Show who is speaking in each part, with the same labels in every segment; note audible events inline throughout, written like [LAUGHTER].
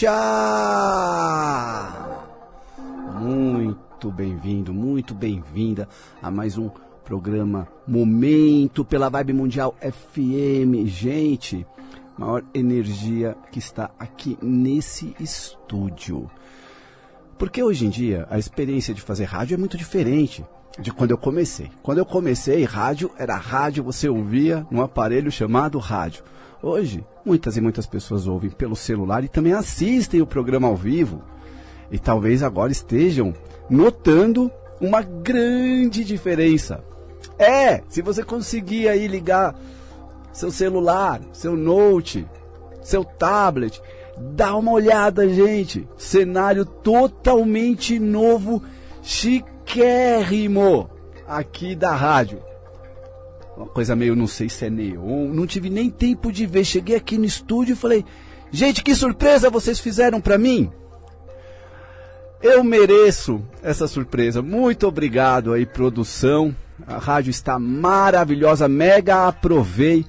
Speaker 1: Kátia! Muito bem-vindo, muito bem-vinda a mais um programa Momento pela Vibe Mundial FM. Gente, maior energia que está aqui nesse estúdio. Porque hoje em dia a experiência de fazer rádio é muito diferente de quando eu comecei. Quando eu comecei, rádio era rádio, você ouvia num aparelho chamado rádio. Hoje, muitas e muitas pessoas ouvem pelo celular e também assistem o programa ao vivo. E talvez agora estejam notando uma grande diferença. É, se você conseguir aí ligar seu celular, seu note, seu tablet, dá uma olhada, gente. Cenário totalmente novo, chiquérrimo aqui da rádio. Uma coisa meio, não sei se é neon, não tive nem tempo de ver. Cheguei aqui no estúdio e falei: "Gente, que surpresa vocês fizeram para mim?" Eu mereço essa surpresa. Muito obrigado aí, produção. A rádio está maravilhosa, mega aprovei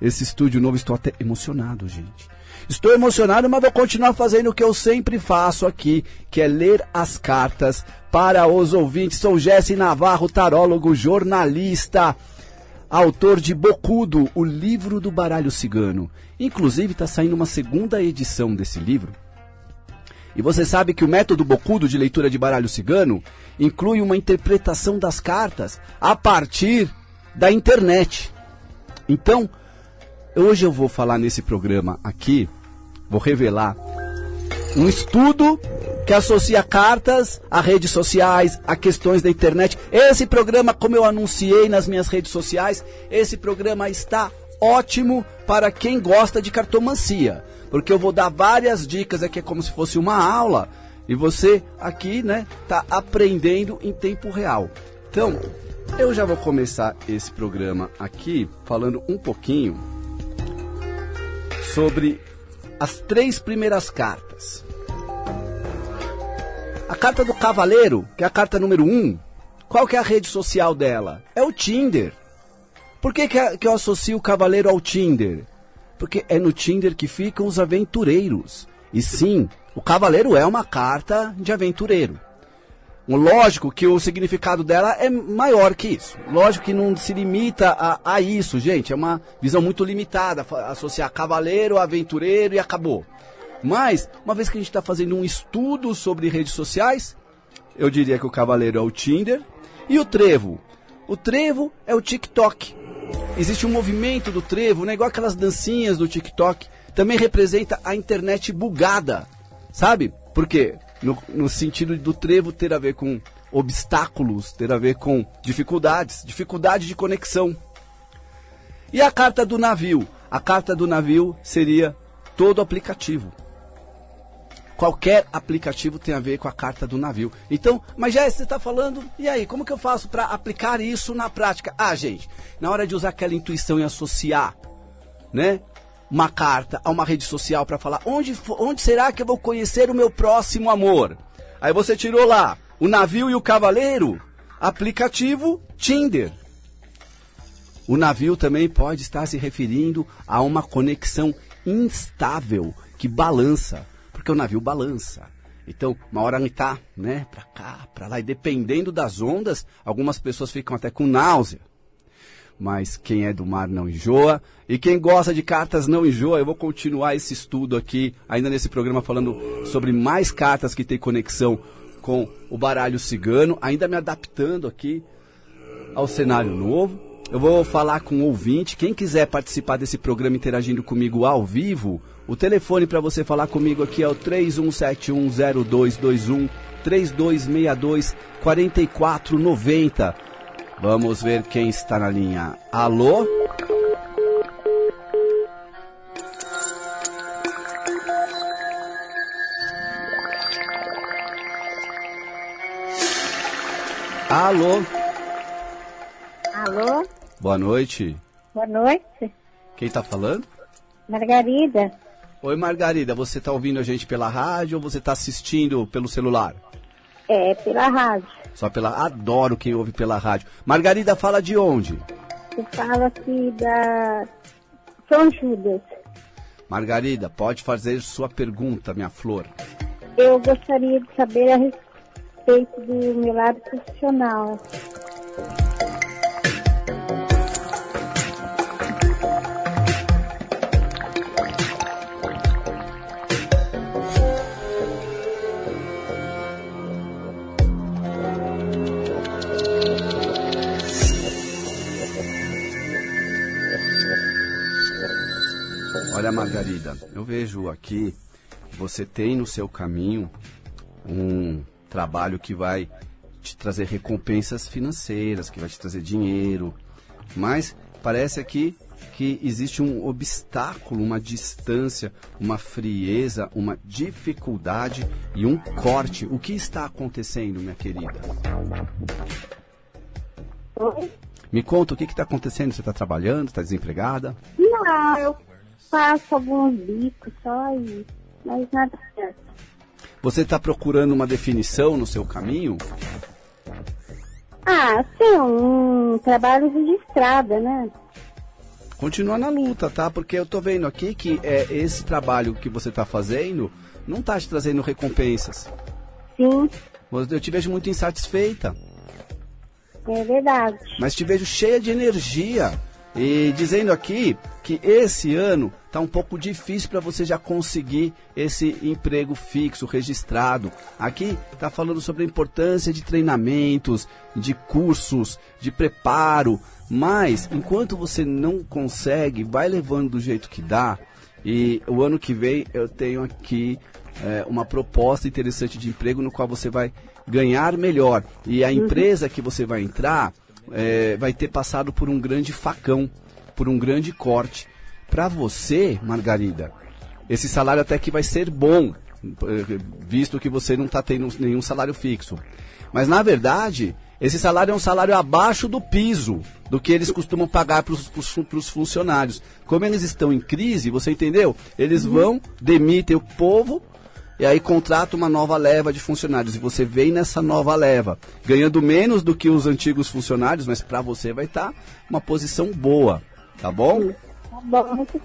Speaker 1: esse estúdio novo. Estou até emocionado, gente. Estou emocionado, mas vou continuar fazendo o que eu sempre faço aqui, que é ler as cartas para os ouvintes. Sou Jesse Navarro, tarólogo, jornalista, autor de Bocudo, o livro do baralho cigano. Inclusive está saindo uma segunda edição desse livro. E você sabe que o método Bocudo de leitura de baralho cigano inclui uma interpretação das cartas a partir da internet. Então, hoje eu vou falar nesse programa aqui, vou revelar um estudo que associa cartas a redes sociais, a questões da internet. Esse programa, como eu anunciei nas minhas redes sociais, esse programa está ótimo para quem gosta de cartomancia, porque eu vou dar várias dicas aqui, é como se fosse uma aula, e você aqui, né, tá aprendendo em tempo real. Então, eu já vou começar esse programa aqui falando um pouquinho sobre as três primeiras cartas. A carta do cavaleiro, que é a carta número um, qual que é a rede social dela? É o Tinder. Por que, que, que eu associo o cavaleiro ao Tinder? Porque é no Tinder que ficam os aventureiros. E sim, o cavaleiro é uma carta de aventureiro. Lógico que o significado dela é maior que isso. Lógico que não se limita a, a isso, gente. É uma visão muito limitada. Associar cavaleiro, aventureiro e acabou. Mas, uma vez que a gente está fazendo um estudo sobre redes sociais, eu diria que o cavaleiro é o Tinder e o trevo. O trevo é o TikTok. Existe um movimento do trevo, né? igual aquelas dancinhas do TikTok. Também representa a internet bugada, sabe? Por quê? No, no sentido do trevo ter a ver com obstáculos, ter a ver com dificuldades, dificuldade de conexão. E a carta do navio? A carta do navio seria todo aplicativo. Qualquer aplicativo tem a ver com a carta do navio. Então, mas já você está falando, e aí, como que eu faço para aplicar isso na prática? Ah, gente, na hora de usar aquela intuição e associar, né? Uma carta a uma rede social para falar onde, onde será que eu vou conhecer o meu próximo amor? Aí você tirou lá o navio e o cavaleiro, aplicativo Tinder. O navio também pode estar se referindo a uma conexão instável que balança porque o navio balança. Então, uma hora está, né, para cá, para lá, e dependendo das ondas, algumas pessoas ficam até com náusea. Mas quem é do mar não enjoa, e quem gosta de cartas não enjoa. Eu vou continuar esse estudo aqui, ainda nesse programa, falando sobre mais cartas que têm conexão com o baralho cigano, ainda me adaptando aqui ao cenário novo. Eu vou falar com o ouvinte. Quem quiser participar desse programa interagindo comigo ao vivo, o telefone para você falar comigo aqui é o 31710221 3262 4490. Vamos ver quem está na linha. Alô? Alô?
Speaker 2: Alô?
Speaker 1: Boa noite.
Speaker 2: Boa noite.
Speaker 1: Quem está falando?
Speaker 2: Margarida.
Speaker 1: Oi, Margarida. Você está ouvindo a gente pela rádio ou você está assistindo pelo celular?
Speaker 2: É, pela rádio.
Speaker 1: Só pela. Adoro quem ouve pela rádio. Margarida fala de onde?
Speaker 2: Eu falo aqui da São Judas.
Speaker 1: Margarida, pode fazer sua pergunta, minha flor.
Speaker 2: Eu gostaria de saber a respeito do meu lado profissional.
Speaker 1: Olha, Margarida, eu vejo aqui você tem no seu caminho um trabalho que vai te trazer recompensas financeiras, que vai te trazer dinheiro, mas parece aqui que existe um obstáculo, uma distância, uma frieza, uma dificuldade e um corte. O que está acontecendo, minha querida?
Speaker 2: Oi?
Speaker 1: Me conta o que está acontecendo. Você está trabalhando? Está desempregada?
Speaker 2: Não, eu faço alguns bicos só e. Mas nada certo.
Speaker 1: Você está procurando uma definição no seu caminho?
Speaker 2: Ah, sim, um trabalho registrado, né?
Speaker 1: Continua na luta, tá? Porque eu tô vendo aqui que é, esse trabalho que você está fazendo não está te trazendo recompensas.
Speaker 2: Sim,
Speaker 1: Eu te vejo muito insatisfeita,
Speaker 2: é verdade.
Speaker 1: mas te vejo cheia de energia. E dizendo aqui que esse ano tá um pouco difícil para você já conseguir esse emprego fixo, registrado. Aqui tá falando sobre a importância de treinamentos, de cursos, de preparo. Mas enquanto você não consegue, vai levando do jeito que dá. E o ano que vem eu tenho aqui é, uma proposta interessante de emprego no qual você vai ganhar melhor. E a empresa que você vai entrar é, vai ter passado por um grande facão, por um grande corte. Para você, Margarida, esse salário até que vai ser bom, eh, visto que você não está tendo nenhum salário fixo. Mas na verdade, esse salário é um salário abaixo do piso do que eles costumam pagar para os funcionários. Como eles estão em crise, você entendeu? Eles vão, demitem o povo e aí contrata uma nova leva de funcionários. E você vem nessa nova leva, ganhando menos do que os antigos funcionários, mas para você vai estar uma posição boa, tá bom?
Speaker 2: Tá bom, muito,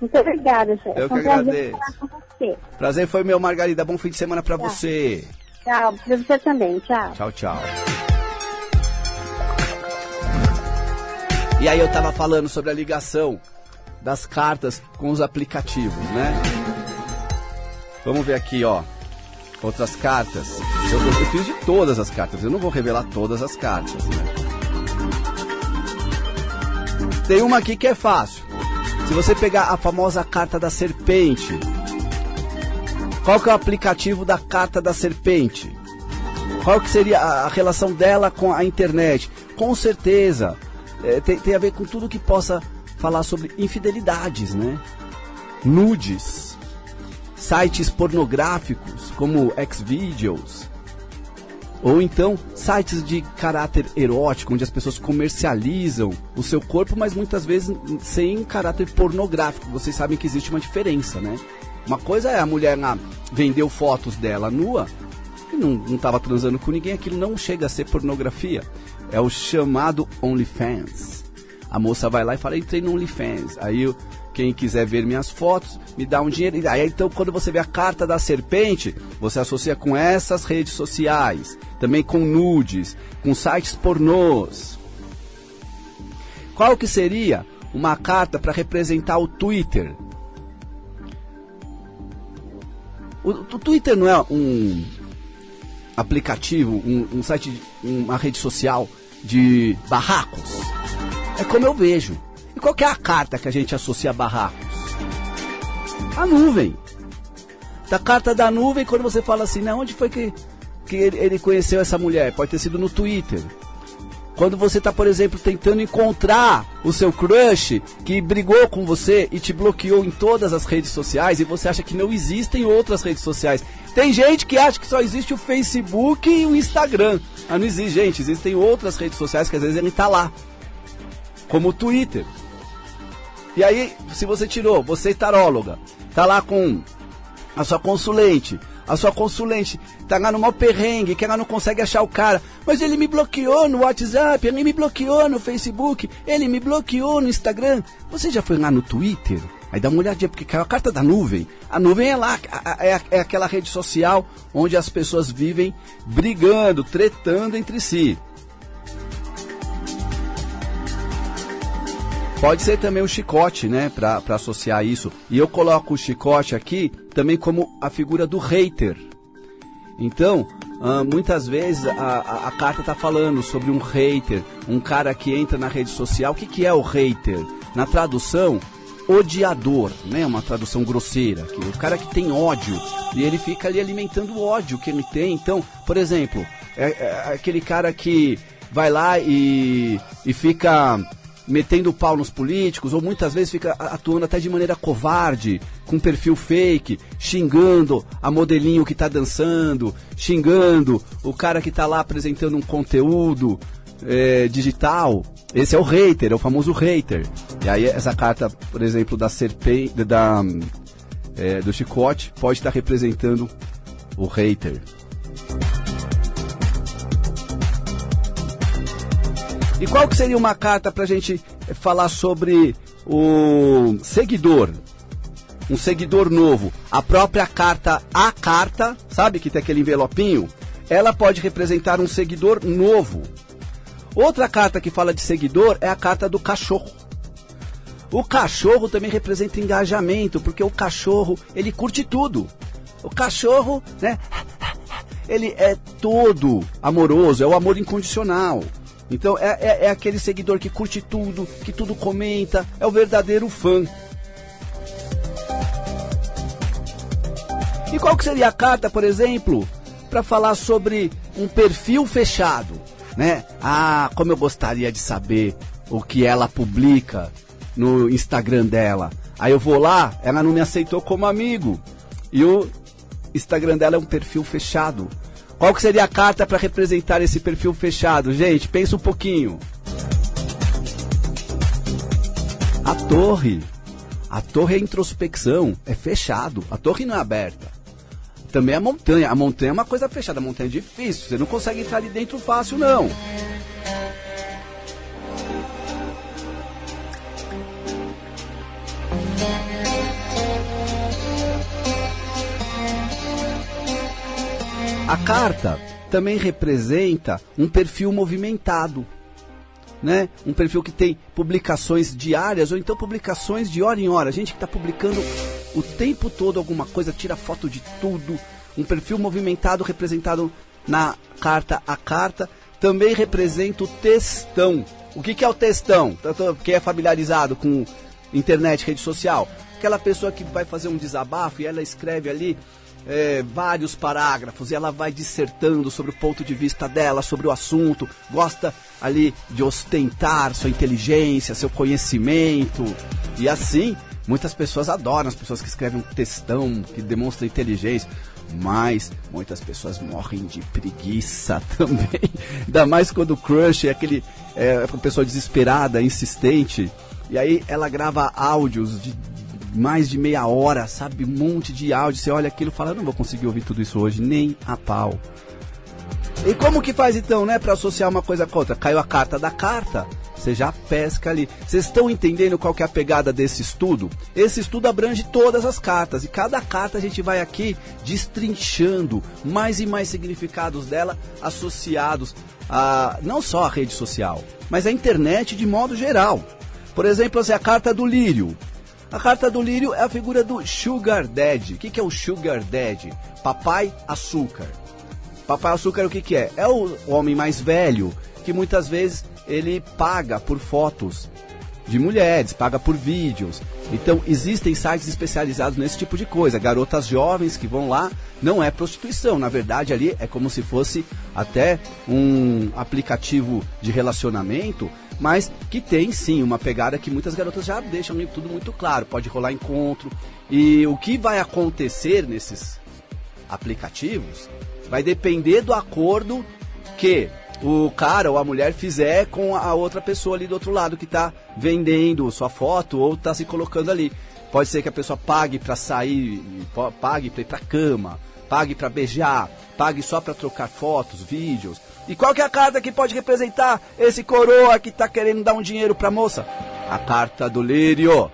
Speaker 2: muito obrigada, chefe.
Speaker 1: Eu que
Speaker 2: prazer
Speaker 1: agradeço.
Speaker 2: você.
Speaker 1: Prazer foi meu, Margarida. Bom fim de semana para você.
Speaker 2: Tchau, pra você também. Tchau.
Speaker 1: Tchau, tchau. E aí eu tava falando sobre a ligação das cartas com os aplicativos, né? Vamos ver aqui, ó. Outras cartas. Eu, eu- fiz de todas as cartas. Eu não vou revelar todas as cartas. né? Tem uma aqui que é fácil. Se você pegar a famosa carta da serpente, qual que é o aplicativo da carta da serpente? Qual que seria a, a relação dela com a internet? Com certeza, é, tem, tem a ver com tudo que possa falar sobre infidelidades, né? Nudes, sites pornográficos como Xvideos, ou então sites de caráter erótico, onde as pessoas comercializam o seu corpo, mas muitas vezes sem caráter pornográfico. Vocês sabem que existe uma diferença, né? Uma coisa é a mulher lá vendeu fotos dela nua e não estava transando com ninguém, aquilo não chega a ser pornografia. É o chamado OnlyFans. A moça vai lá e fala, entrei no OnlyFans. Aí quem quiser ver minhas fotos, me dá um dinheiro. Aí então quando você vê a carta da serpente, você associa com essas redes sociais, também com nudes, com sites pornôs. Qual que seria uma carta para representar o Twitter? O, o Twitter não é um aplicativo, um, um site, uma rede social de barracos? É como eu vejo. E qual é a carta que a gente associa a barracos? A nuvem. Da carta da nuvem, quando você fala assim, né, onde foi que, que ele, ele conheceu essa mulher? Pode ter sido no Twitter. Quando você está, por exemplo, tentando encontrar o seu crush que brigou com você e te bloqueou em todas as redes sociais e você acha que não existem outras redes sociais. Tem gente que acha que só existe o Facebook e o Instagram. Ah, não existe, gente. Existem outras redes sociais que às vezes ele está lá. Como o Twitter. E aí, se você tirou, você é taróloga, tá lá com a sua consulente. A sua consulente tá lá no mau perrengue, que ela não consegue achar o cara. Mas ele me bloqueou no WhatsApp, ele me bloqueou no Facebook, ele me bloqueou no Instagram. Você já foi lá no Twitter? Aí dá uma olhadinha, porque caiu a carta da nuvem. A nuvem é lá, é, é aquela rede social onde as pessoas vivem brigando, tretando entre si. Pode ser também o chicote, né, para associar isso. E eu coloco o chicote aqui também como a figura do hater. Então, Uh, muitas vezes a, a, a carta está falando sobre um hater, um cara que entra na rede social. O que, que é o hater? Na tradução, odiador, né? Uma tradução grosseira. Que o cara que tem ódio e ele fica ali alimentando o ódio que ele tem. Então, por exemplo, é, é aquele cara que vai lá e, e fica metendo pau nos políticos, ou muitas vezes fica atuando até de maneira covarde, com perfil fake, xingando a modelinho que está dançando, xingando o cara que está lá apresentando um conteúdo é, digital. Esse é o hater, é o famoso hater. E aí essa carta, por exemplo, da serpente, da, é, do chicote, pode estar representando o hater. E qual que seria uma carta para a gente falar sobre o seguidor? Um seguidor novo. A própria carta, a carta, sabe que tem aquele envelopinho? Ela pode representar um seguidor novo. Outra carta que fala de seguidor é a carta do cachorro. O cachorro também representa engajamento, porque o cachorro, ele curte tudo. O cachorro, né? Ele é todo amoroso, é o amor incondicional. Então é, é, é, aquele seguidor que curte tudo, que tudo comenta, é o verdadeiro fã. E qual que seria a carta, por exemplo, para falar sobre um perfil fechado, né? Ah, como eu gostaria de saber o que ela publica no Instagram dela. Aí eu vou lá, ela não me aceitou como amigo. E o Instagram dela é um perfil fechado. Qual que seria a carta para representar esse perfil fechado? Gente, pensa um pouquinho. A torre. A torre é introspecção, é fechado. A torre não é aberta. Também a montanha. A montanha é uma coisa fechada, a montanha é difícil. Você não consegue entrar ali dentro fácil, não. A carta também representa um perfil movimentado, né? Um perfil que tem publicações diárias ou então publicações de hora em hora. Gente que está publicando o tempo todo alguma coisa, tira foto de tudo. Um perfil movimentado representado na carta a carta também representa o textão. O que, que é o textão? Quem é familiarizado com internet, rede social? Aquela pessoa que vai fazer um desabafo e ela escreve ali é, vários parágrafos e ela vai dissertando sobre o ponto de vista dela, sobre o assunto, gosta ali de ostentar sua inteligência, seu conhecimento. E assim, muitas pessoas adoram as pessoas que escrevem um textão, que demonstram inteligência. Mas muitas pessoas morrem de preguiça [LAUGHS] também. Ainda mais quando o crush é aquele é, uma pessoa desesperada, insistente. E aí ela grava áudios de mais de meia hora, sabe? Um monte de áudio. Você olha aquilo e fala, não vou conseguir ouvir tudo isso hoje, nem a pau. E como que faz então, né, para associar uma coisa com outra? Caiu a carta da carta, você já pesca ali. Vocês estão entendendo qual que é a pegada desse estudo? Esse estudo abrange todas as cartas e cada carta a gente vai aqui destrinchando mais e mais significados dela associados a não só a rede social, mas a internet de modo geral. Por exemplo, assim, a carta do lírio. A carta do lírio é a figura do Sugar Daddy. O que, que é o Sugar Daddy? Papai Açúcar. Papai Açúcar o que, que é? É o homem mais velho que muitas vezes ele paga por fotos de mulheres, paga por vídeos. Então existem sites especializados nesse tipo de coisa. Garotas jovens que vão lá, não é prostituição, na verdade ali é como se fosse até um aplicativo de relacionamento mas que tem sim uma pegada que muitas garotas já deixam tudo muito claro. Pode rolar encontro. E o que vai acontecer nesses aplicativos vai depender do acordo que o cara ou a mulher fizer com a outra pessoa ali do outro lado que está vendendo sua foto ou está se colocando ali. Pode ser que a pessoa pague para sair, pague para ir para cama, pague para beijar, pague só para trocar fotos, vídeos. E qual que é a carta que pode representar esse coroa que está querendo dar um dinheiro para a moça? A carta do lírio.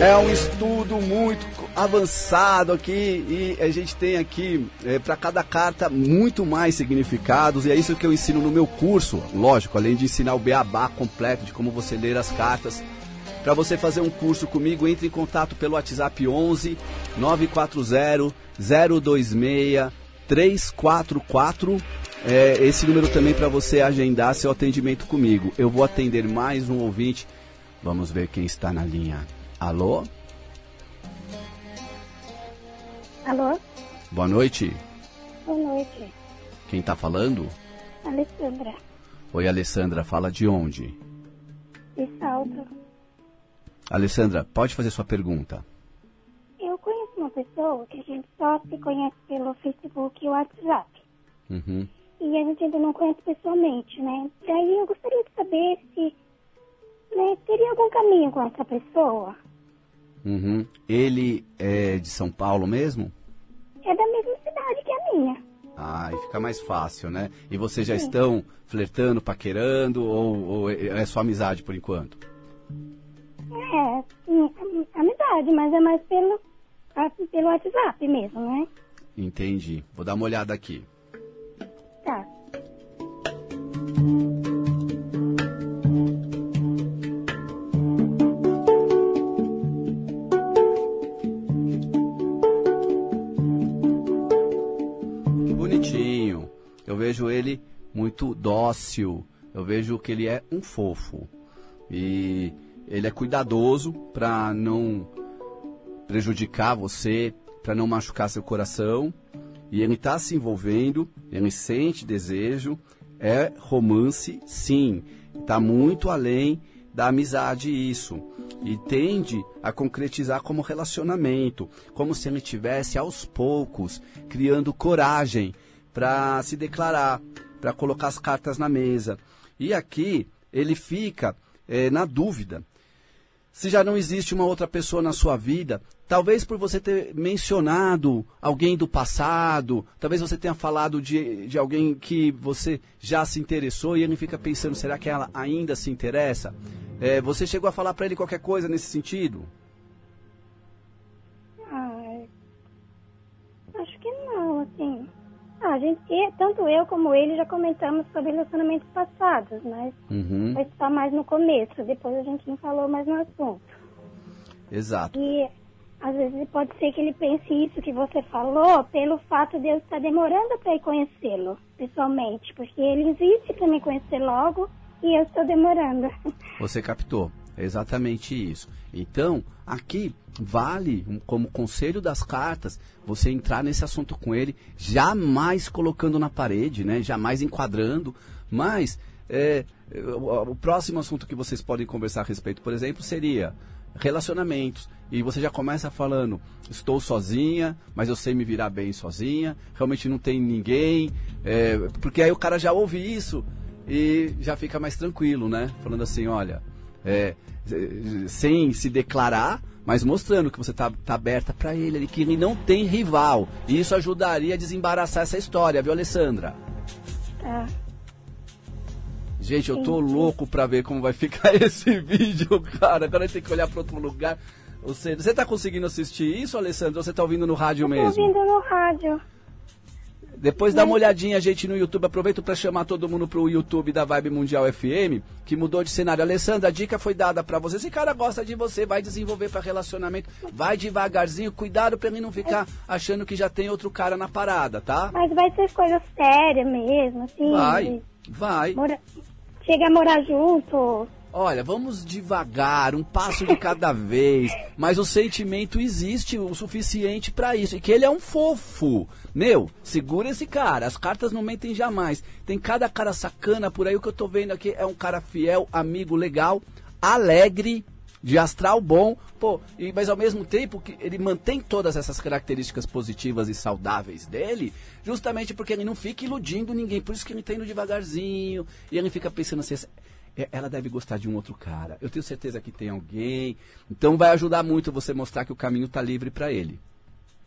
Speaker 1: É um estudo muito avançado aqui e a gente tem aqui é, para cada carta muito mais significados e é isso que eu ensino no meu curso. Lógico, além de ensinar o beabá completo de como você ler as cartas. Para você fazer um curso comigo, entre em contato pelo WhatsApp 11 940 026 344. É, esse número também para você agendar seu atendimento comigo. Eu vou atender mais um ouvinte. Vamos ver quem está na linha. Alô?
Speaker 2: Alô?
Speaker 1: Boa noite.
Speaker 2: Boa noite.
Speaker 1: Quem está falando?
Speaker 2: Alessandra,
Speaker 1: Oi, Alessandra. Fala de onde?
Speaker 2: de Salto.
Speaker 1: Alessandra, pode fazer sua pergunta.
Speaker 2: Eu conheço uma pessoa que a gente só se conhece pelo Facebook e WhatsApp.
Speaker 1: Uhum.
Speaker 2: E a gente ainda não conhece pessoalmente, né? Daí eu gostaria de saber se né, teria algum caminho com essa pessoa.
Speaker 1: Uhum. Ele é de São Paulo mesmo?
Speaker 2: É da mesma cidade que a minha.
Speaker 1: Ah, e fica mais fácil, né? E vocês já estão flertando, paquerando ou, ou é só amizade por enquanto?
Speaker 2: É, am- amizade, mas é mais pelo, a- pelo WhatsApp mesmo, né?
Speaker 1: Entendi. Vou dar uma olhada aqui.
Speaker 2: Tá.
Speaker 1: Bonitinho. Eu vejo ele muito dócil. Eu vejo que ele é um fofo. E ele é cuidadoso para não prejudicar você, para não machucar seu coração. E ele está se envolvendo, ele sente desejo, é romance, sim. Está muito além da amizade isso. E tende a concretizar como relacionamento, como se ele tivesse aos poucos criando coragem para se declarar, para colocar as cartas na mesa. E aqui ele fica eh, na dúvida se já não existe uma outra pessoa na sua vida, talvez por você ter mencionado alguém do passado, talvez você tenha falado de, de alguém que você já se interessou e ele fica pensando, será que ela ainda se interessa? É, você chegou a falar para ele qualquer coisa nesse sentido?
Speaker 2: Ah, a gente, e tanto eu como ele já comentamos sobre relacionamentos passados, mas
Speaker 1: Uhum,
Speaker 2: foi só mais no começo, depois a gente não falou mais no assunto.
Speaker 1: exato.
Speaker 2: E às vezes pode ser que ele pense isso que você falou pelo fato de eu estar demorando para ir conhecê-lo pessoalmente, porque ele insiste para me conhecer logo e eu estou demorando.
Speaker 1: Você captou. Exatamente isso. Então, aqui vale, como conselho das cartas, você entrar nesse assunto com ele, jamais colocando na parede, né? jamais enquadrando, mas é, o, o próximo assunto que vocês podem conversar a respeito, por exemplo, seria relacionamentos. E você já começa falando, estou sozinha, mas eu sei me virar bem sozinha, realmente não tem ninguém, é, porque aí o cara já ouve isso e já fica mais tranquilo, né? Falando assim, olha, é, sem se declarar, mas mostrando que você tá, tá aberta para ele, que ele não tem rival. E isso ajudaria a desembaraçar essa história, viu, Alessandra?
Speaker 2: Tá.
Speaker 1: Gente, eu tô louco pra ver como vai ficar [LAUGHS] esse vídeo, cara. Agora tem que olhar pra outro lugar. Você, você tá conseguindo assistir isso, Alessandra? Ou você tá ouvindo no rádio
Speaker 2: Tô
Speaker 1: mesmo?
Speaker 2: ouvindo no rádio.
Speaker 1: Depois dá uma olhadinha, gente, no YouTube. Aproveito para chamar todo mundo pro YouTube da Vibe Mundial FM, que mudou de cenário. Alessandra, a dica foi dada para você. Esse cara gosta de você, vai desenvolver para relacionamento. Vai devagarzinho, cuidado para ele não ficar achando que já tem outro cara na parada, tá?
Speaker 2: Mas vai ser coisa séria mesmo, assim.
Speaker 1: Vai, vai.
Speaker 2: mora- Chega a morar junto.
Speaker 1: Olha, vamos devagar, um passo de cada vez. Mas o sentimento existe o suficiente para isso. E que ele é um fofo. Meu, segura esse cara. As cartas não mentem jamais. Tem cada cara sacana por aí. O que eu tô vendo aqui é um cara fiel, amigo, legal, alegre, de astral bom. Pô, e, mas ao mesmo tempo que ele mantém todas essas características positivas e saudáveis dele, justamente porque ele não fica iludindo ninguém. Por isso que ele tá indo devagarzinho. E ele fica pensando assim. É, ela deve gostar de um outro cara. Eu tenho certeza que tem alguém. Então vai ajudar muito você mostrar que o caminho tá livre para ele.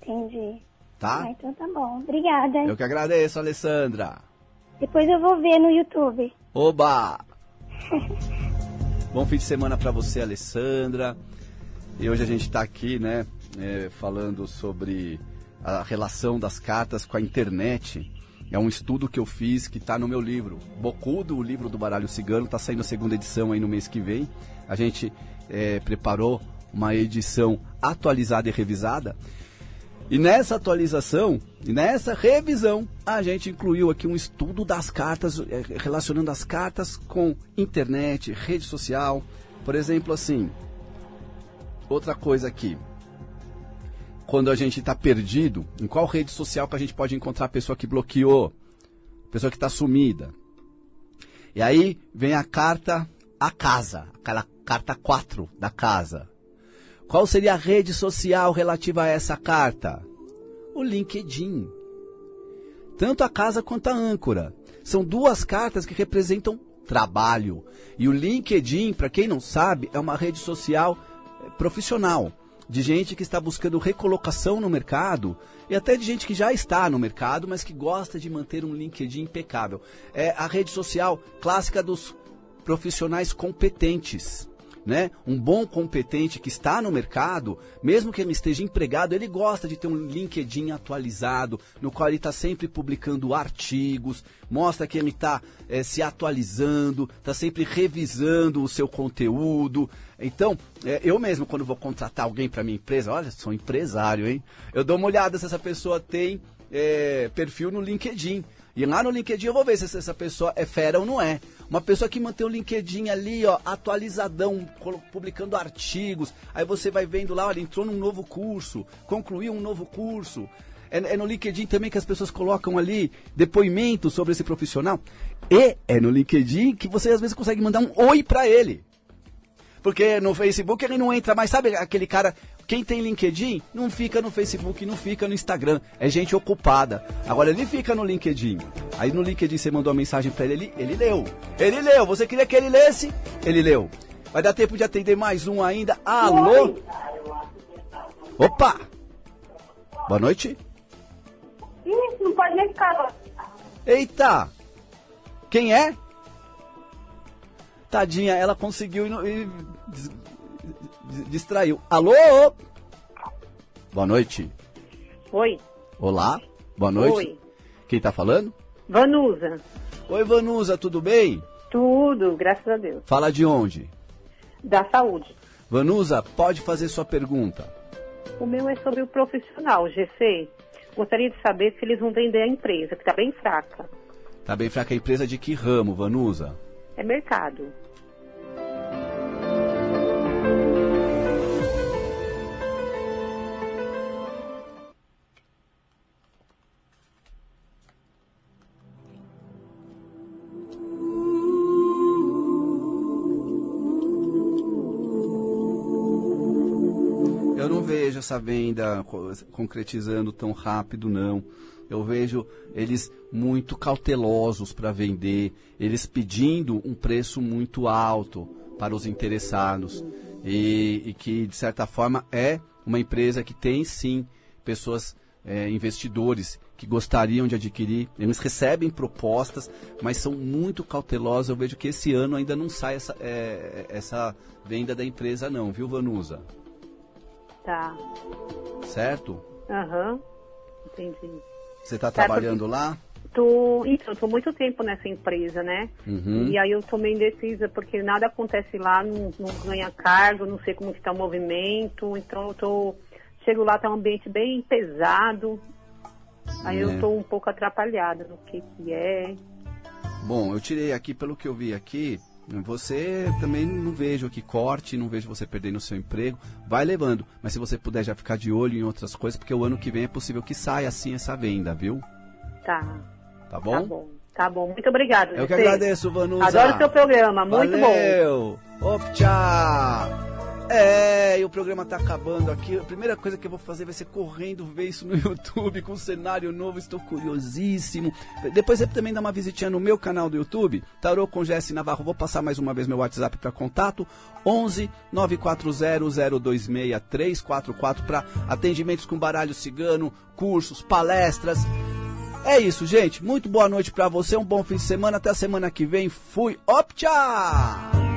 Speaker 2: Entendi.
Speaker 1: Tá?
Speaker 2: Ah, então tá bom. Obrigada.
Speaker 1: Eu que agradeço, Alessandra.
Speaker 2: Depois eu vou ver no YouTube.
Speaker 1: Oba! [LAUGHS] Bom fim de semana para você, Alessandra. E hoje a gente está aqui, né, é, falando sobre a relação das cartas com a internet. É um estudo que eu fiz que está no meu livro. Bocudo, o livro do baralho cigano, está saindo a segunda edição aí no mês que vem. A gente é, preparou uma edição atualizada e revisada. E nessa atualização, e nessa revisão, a gente incluiu aqui um estudo das cartas, é, relacionando as cartas com internet, rede social. Por exemplo, assim, outra coisa aqui. Quando a gente está perdido, em qual rede social que a gente pode encontrar a pessoa que bloqueou, pessoa que está sumida? E aí vem a carta a casa, aquela carta 4 da casa. Qual seria a rede social relativa a essa carta? O LinkedIn. Tanto a casa quanto a âncora. São duas cartas que representam trabalho. E o LinkedIn, para quem não sabe, é uma rede social eh, profissional de gente que está buscando recolocação no mercado e até de gente que já está no mercado, mas que gosta de manter um LinkedIn impecável. É a rede social clássica dos profissionais competentes né? Um bom competente que está no mercado, mesmo que ele esteja empregado, ele gosta de ter um LinkedIn atualizado, no qual ele está sempre publicando artigos, mostra que ele está é, eh, se atualizando, está sempre revisando o seu conteúdo. Então, é, eu mesmo, quando vou contratar alguém para minha empresa, olha, sou empresário, hein? Eu dou uma olhada se essa pessoa tem é, perfil no LinkedIn. E lá no LinkedIn eu vou ver se essa pessoa é fera ou não é. Uma pessoa que mantém o LinkedIn ali, ó, atualizadão, publicando artigos. Aí você vai vendo lá, olha, entrou num novo curso, concluiu um novo curso. É, é, no LinkedIn também que as pessoas colocam ali depoimentos sobre esse profissional. E é no LinkedIn que você às vezes consegue mandar um oi para ele. Porque no Facebook ele não entra mais, sabe aquele cara quem tem LinkedIn não fica no Facebook, não fica no Instagram. É gente ocupada. Agora ele fica no LinkedIn. Aí no LinkedIn você mandou uma mensagem para ele, ele, ele leu. Ele leu. Você queria que ele lesse? Ele leu. Vai dar tempo de atender mais um ainda. Alô? Opa! Boa noite.
Speaker 2: Ih, não pode nem ficar.
Speaker 1: Eita! Quem é? Tadinha, ela conseguiu e, distraiu. Alô? Boa noite.
Speaker 3: Oi.
Speaker 1: Olá. Boa noite.
Speaker 3: Oi.
Speaker 1: Quem tá falando?
Speaker 3: Vanusa.
Speaker 1: Oi, Vanusa, tudo bem?
Speaker 3: Tudo, graças a Deus.
Speaker 1: Fala de onde?
Speaker 3: Da saúde.
Speaker 1: Vanusa, pode fazer sua pergunta.
Speaker 3: O meu é sobre o profissional, GC. Gostaria de saber se eles vão vender a empresa, que está bem fraca.
Speaker 1: Tá bem fraca a empresa de que ramo, Vanusa?
Speaker 3: É mercado.
Speaker 1: Essa venda concretizando tão rápido, não. Eu vejo eles muito cautelosos para vender, eles pedindo um preço muito alto para os interessados. E, e, que, de certa forma, é uma empresa que tem sim pessoas, é, investidores, que gostariam de adquirir. Eles recebem propostas, mas são muito cautelosos. Eu vejo que esse ano ainda não sai essa, é, essa venda da empresa, não, viu, Vanusa?
Speaker 3: Tá.
Speaker 1: Certo?
Speaker 3: Aham. Uhum. Entendi.
Speaker 1: Você está trabalhando lá?
Speaker 3: Tô, então, tô muito tempo nessa empresa, né?
Speaker 1: Uhum.
Speaker 3: E aí eu tô meio indecisa, porque nada acontece lá, não, não ganha cargo, não sei como está o movimento, então eu tô. Chego lá, tá um ambiente bem pesado. Aí é. eu tô um pouco atrapalhada no que que é.
Speaker 1: Bom, eu tirei aqui, pelo que eu vi aqui, você também não vejo que corte, não vejo você perdendo o seu emprego. Vai levando. Mas se você puder já ficar de olho em outras coisas, porque o ano que vem é possível que saia assim essa venda, viu?
Speaker 3: Tá.
Speaker 1: Tá bom?
Speaker 3: Tá bom. Tá bom. Muito obrigado.
Speaker 1: Eu que agradeço, Vanusa.
Speaker 3: Adoro o seu programa. Muito
Speaker 1: Valeu. bom. Valeu. Op, é, e o programa tá acabando aqui. A primeira coisa que eu vou fazer vai ser correndo ver isso no [LAUGHS] YouTube com um cenário novo. Estou curiosíssimo. Depois você também dá uma visitinha no meu canal do YouTube, Tarô com Jesse Navarro. Vou passar mais uma vez meu WhatsApp para contato: 11 940 026 344 para atendimentos com baralho cigano, cursos, palestras. É isso, gente. Muito boa noite para você. Um bom fim de semana. Até a semana que vem. Fui. Op, tchau!